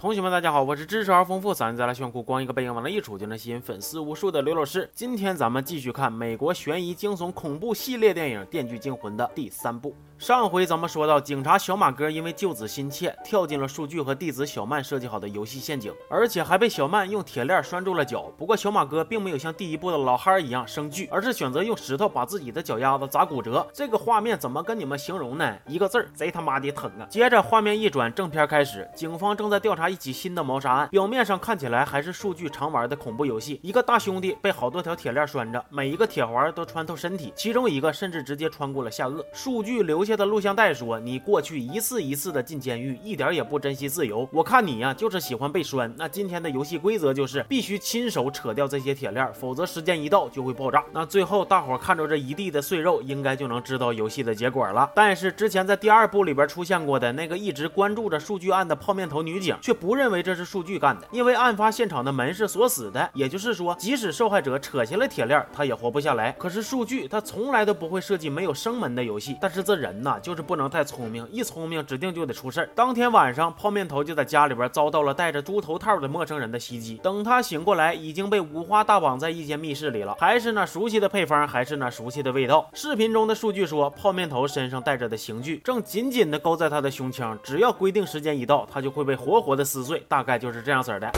同学们，大家好，我是知识而丰富、嗓音再来炫酷、光一个背影往那一杵就能吸引粉丝无数的刘老师。今天咱们继续看美国悬疑惊悚恐怖系列电影《电锯惊魂》的第三部。上回咱们说到，警察小马哥因为救子心切，跳进了数据和弟子小曼设计好的游戏陷阱，而且还被小曼用铁链拴住了脚。不过小马哥并没有像第一部的老汉一样生惧，而是选择用石头把自己的脚丫子砸骨折。这个画面怎么跟你们形容呢？一个字儿，贼他妈的疼啊！接着画面一转，正片开始，警方正在调查一起新的谋杀案，表面上看起来还是数据常玩的恐怖游戏。一个大兄弟被好多条铁链拴着，每一个铁环都穿透身体，其中一个甚至直接穿过了下颚。数据留下的录像带说。你过去一次一次的进监狱，一点也不珍惜自由。我看你呀，就是喜欢被拴。那今天的游戏规则就是必须亲手扯掉这些铁链，否则时间一到就会爆炸。那最后大伙看着这一地的碎肉，应该就能知道游戏的结果了。但是之前在第二部里边出现过的那个一直关注着数据案的泡面头女警，却不认为这是数据干的，因为案发现场的门是锁死的，也就是说，即使受害者扯下了铁链，他也活不下来。可是数据他从来都不会设计没有生门的游戏，但是这人呐，就是不能太。聪明一聪明，指定就得出事儿。当天晚上，泡面头就在家里边遭到了戴着猪头套的陌生人的袭击。等他醒过来，已经被五花大绑在一间密室里了。还是那熟悉的配方，还是那熟悉的味道。视频中的数据说，泡面头身上带着的刑具正紧紧地勾在他的胸腔，只要规定时间一到，他就会被活活的撕碎。大概就是这样子的。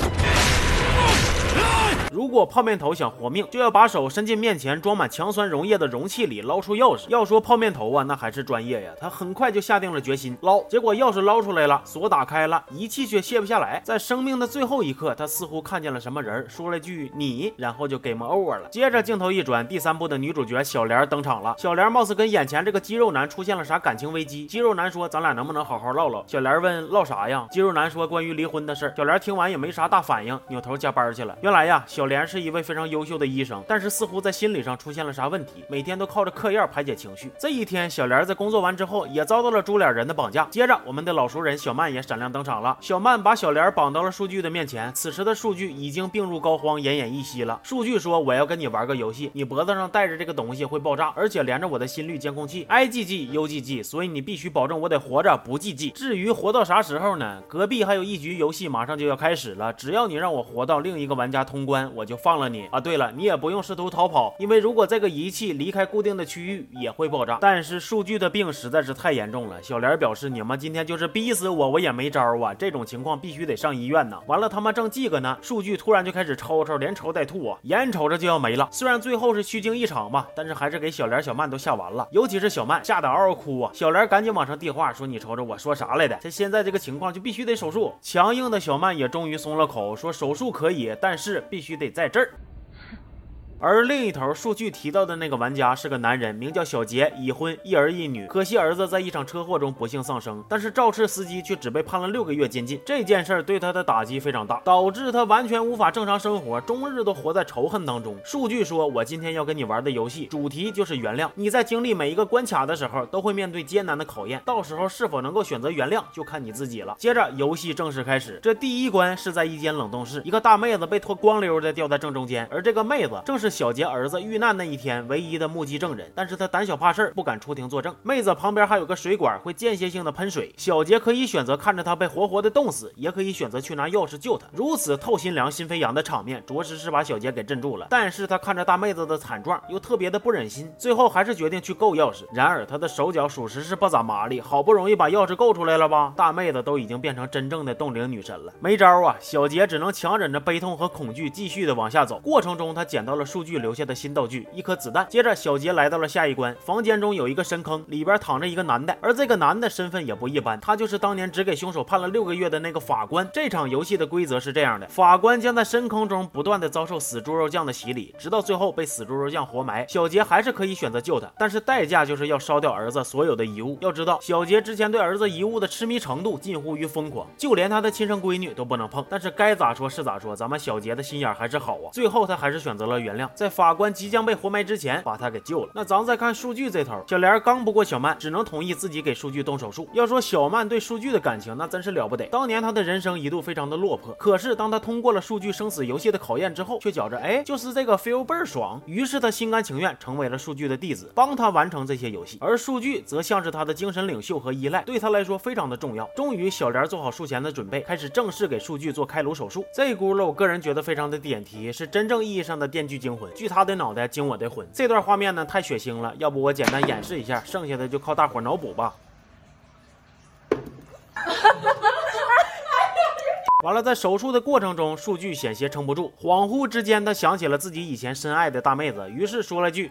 如果泡面头想活命，就要把手伸进面前装满强酸溶液的容器里，捞出钥匙。要说泡面头啊，那还是专业呀。他很快就下定了决心捞，结果钥匙捞出来了，锁打开了，仪器却卸不下来。在生命的最后一刻，他似乎看见了什么人，说了句“你”，然后就 game over 了。接着镜头一转，第三部的女主角小莲登场了。小莲貌似跟眼前这个肌肉男出现了啥感情危机。肌肉男说：“咱俩能不能好好唠唠？”小莲问：“唠啥呀？”肌肉男说：“关于离婚的事。”小莲听完也没啥大反应，扭头加班去了。原来呀，小莲是一位非常优秀的医生，但是似乎在心理上出现了啥问题，每天都靠着嗑药排解情绪。这一天，小莲在工作完之后，也遭到了猪脸人的绑架。接着，我们的老熟人小曼也闪亮登场了。小曼把小莲绑到了数据的面前，此时的数据已经病入膏肓，奄奄一息了。数据说：“我要跟你玩个游戏，你脖子上戴着这个东西会爆炸，而且连着我的心率监控器，IgG、UgG，所以你必须保证我得活着，不 GG。至于活到啥时候呢？隔壁还有一局游戏马上就要开始了，只要你让我活到另一个玩家通关，我就放了你啊！对了，你也不用试图逃跑，因为如果这个仪器离开固定的区域，也会爆炸。但是数据的病实在是太严重了，小莲表示，你们今天就是逼死我，我也没招啊！这种情况必须得上医院呢。完了，他妈正记个呢，数据突然就开始抽抽，连抽带吐啊，眼瞅着就要没了。虽然最后是虚惊一场吧，但是还是给小莲、小曼都吓完了，尤其是小曼吓得嗷嗷哭啊。小莲赶紧往上递话，说你瞅瞅我说啥来的？这现在这个情况就必须得手术。强硬的小曼也终于松了口，说手术可以，但是是必须得在这儿。而另一头，数据提到的那个玩家是个男人，名叫小杰，已婚，一儿一女。可惜儿子在一场车祸中不幸丧生，但是肇事司机却只被判了六个月监禁。这件事儿对他的打击非常大，导致他完全无法正常生活，终日都活在仇恨当中。数据说：“我今天要跟你玩的游戏主题就是原谅。你在经历每一个关卡的时候，都会面对艰难的考验，到时候是否能够选择原谅，就看你自己了。”接着，游戏正式开始。这第一关是在一间冷冻室，一个大妹子被脱光溜的吊在正中间，而这个妹子正是。小杰儿子遇难那一天唯一的目击证人，但是他胆小怕事儿，不敢出庭作证。妹子旁边还有个水管，会间歇性的喷水。小杰可以选择看着他被活活的冻死，也可以选择去拿钥匙救他。如此透心凉、心飞扬的场面，着实是把小杰给镇住了。但是他看着大妹子的惨状，又特别的不忍心，最后还是决定去够钥匙。然而他的手脚属实是不咋麻利，好不容易把钥匙够出来了吧，大妹子都已经变成真正的冻龄女神了，没招啊！小杰只能强忍着悲痛和恐惧，继续的往下走。过程中他捡到了数。数据留下的新道具，一颗子弹。接着，小杰来到了下一关，房间中有一个深坑，里边躺着一个男的，而这个男的身份也不一般，他就是当年只给凶手判了六个月的那个法官。这场游戏的规则是这样的：法官将在深坑中不断的遭受死猪肉酱的洗礼，直到最后被死猪肉酱活埋。小杰还是可以选择救他，但是代价就是要烧掉儿子所有的遗物。要知道，小杰之前对儿子遗物的痴迷程度近乎于疯狂，就连他的亲生闺女都不能碰。但是该咋说是咋说，咱们小杰的心眼还是好啊。最后他还是选择了原谅。在法官即将被活埋之前把他给救了。那咱们再看数据这头，小莲刚不过小曼，只能同意自己给数据动手术。要说小曼对数据的感情，那真是了不得。当年他的人生一度非常的落魄，可是当他通过了数据生死游戏的考验之后，却觉着哎，就是这个 feel 倍儿爽。于是他心甘情愿成为了数据的弟子，帮他完成这些游戏。而数据则像是他的精神领袖和依赖，对他来说非常的重要。终于，小莲做好术前的准备，开始正式给数据做开颅手术。这轱辘，我个人觉得非常的点题，是真正意义上的电锯惊惊魂。锯他的脑袋，惊我的魂。这段画面呢，太血腥了，要不我简单演示一下，剩下的就靠大伙脑补吧。完了，在手术的过程中，数据险些撑不住，恍惚之间，他想起了自己以前深爱的大妹子，于是说了句。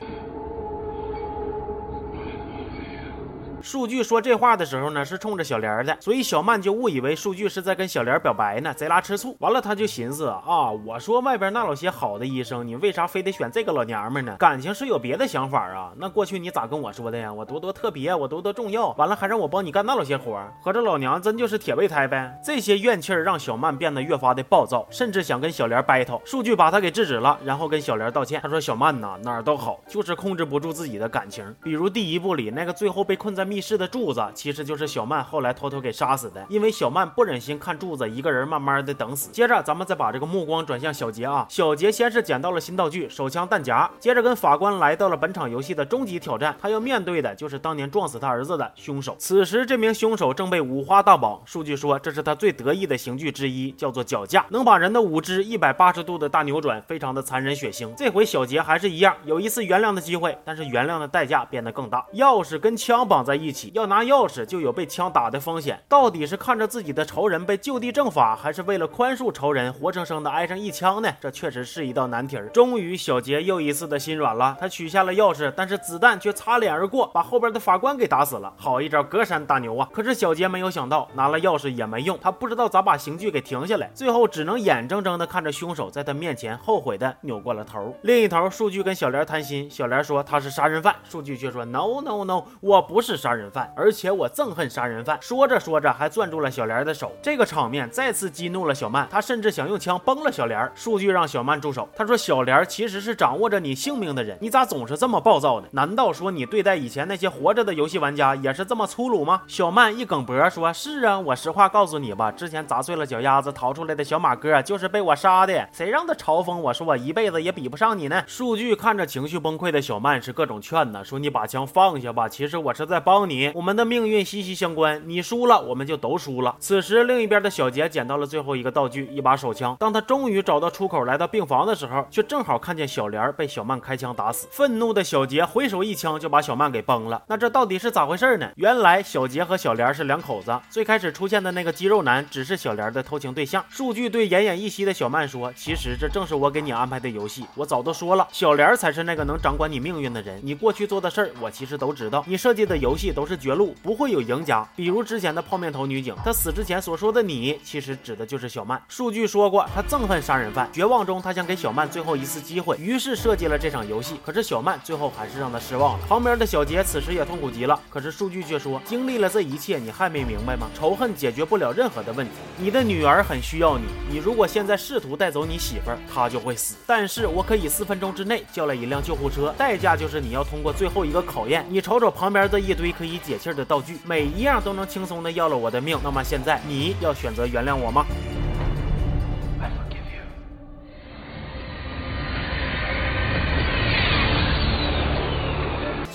数据说这话的时候呢，是冲着小莲的，所以小曼就误以为数据是在跟小莲表白呢，贼拉吃醋。完了，他就寻思啊，我说外边那老些好的医生，你为啥非得选这个老娘们呢？感情是有别的想法啊？那过去你咋跟我说的呀？我多多特别，我多多重要，完了还让我帮你干那老些活，合着老娘真就是铁备胎呗？这些怨气儿让小曼变得越发的暴躁，甚至想跟小莲 battle。数据把他给制止了，然后跟小莲道歉。他说小曼呐，哪儿都好，就是控制不住自己的感情，比如第一部里那个最后被困在。密室的柱子其实就是小曼后来偷偷给杀死的，因为小曼不忍心看柱子一个人慢慢的等死。接着咱们再把这个目光转向小杰啊，小杰先是捡到了新道具手枪弹夹，接着跟法官来到了本场游戏的终极挑战，他要面对的就是当年撞死他儿子的凶手。此时这名凶手正被五花大绑，数据说这是他最得意的刑具之一，叫做脚架，能把人的五肢一百八十度的大扭转，非常的残忍血腥。这回小杰还是一样，有一次原谅的机会，但是原谅的代价变得更大，钥匙跟枪绑在。一起要拿钥匙，就有被枪打的风险。到底是看着自己的仇人被就地正法，还是为了宽恕仇人，活生生的挨上一枪呢？这确实是一道难题儿。终于，小杰又一次的心软了，他取下了钥匙，但是子弹却擦脸而过，把后边的法官给打死了。好一招隔山打牛啊！可是小杰没有想到，拿了钥匙也没用，他不知道咋把刑具给停下来，最后只能眼睁睁的看着凶手在他面前后悔的扭过了头。另一头，数据跟小莲谈心，小莲说他是杀人犯，数据却说 no no no，我不是杀。杀人犯，而且我憎恨杀人犯。说着说着，还攥住了小莲的手。这个场面再次激怒了小曼，他甚至想用枪崩了小莲。数据让小曼住手。他说：“小莲其实是掌握着你性命的人，你咋总是这么暴躁呢？难道说你对待以前那些活着的游戏玩家也是这么粗鲁吗？”小曼一梗脖说：“是啊，我实话告诉你吧，之前砸碎了脚丫子逃出来的小马哥就是被我杀的。谁让他嘲讽我说我一辈子也比不上你呢？”数据看着情绪崩溃的小曼，是各种劝呢，说：“你把枪放下吧，其实我是在帮。”你，我们的命运息息相关。你输了，我们就都输了。此时，另一边的小杰捡到了最后一个道具，一把手枪。当他终于找到出口，来到病房的时候，却正好看见小莲被小曼开枪打死。愤怒的小杰回手一枪就把小曼给崩了。那这到底是咋回事呢？原来小杰和小莲是两口子。最开始出现的那个肌肉男只是小莲的偷情对象。数据对奄奄一息的小曼说：“其实这正是我给你安排的游戏。我早都说了，小莲才是那个能掌管你命运的人。你过去做的事儿，我其实都知道。你设计的游戏。”都是绝路，不会有赢家。比如之前的泡面头女警，她死之前所说的“你”，其实指的就是小曼。数据说过，她憎恨杀人犯，绝望中她想给小曼最后一次机会，于是设计了这场游戏。可是小曼最后还是让她失望了。旁边的小杰此时也痛苦极了。可是数据却说，经历了这一切，你还没明白吗？仇恨解决不了任何的问题。你的女儿很需要你，你如果现在试图带走你媳妇儿，她就会死。但是我可以四分钟之内叫来一辆救护车，代价就是你要通过最后一个考验。你瞅瞅旁边这一堆。可以解气的道具，每一样都能轻松的要了我的命。那么现在你要选择原谅我吗？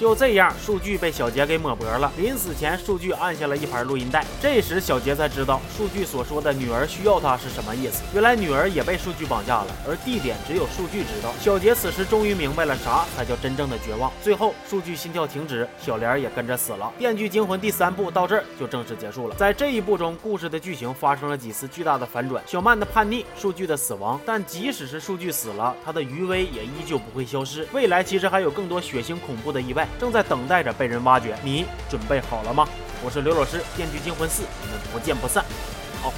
就这样，数据被小杰给抹脖了。临死前，数据按下了一盘录音带。这时，小杰才知道数据所说的女儿需要他是什么意思。原来，女儿也被数据绑架了，而地点只有数据知道。小杰此时终于明白了啥才叫真正的绝望。最后，数据心跳停止，小莲也跟着死了。《电锯惊魂》第三部到这儿就正式结束了。在这一部中，故事的剧情发生了几次巨大的反转：小曼的叛逆，数据的死亡。但即使是数据死了，他的余威也依旧不会消失。未来其实还有更多血腥恐怖的意外。正在等待着被人挖掘，你准备好了吗？我是刘老师，《电锯惊魂四》，我们不见不散。好。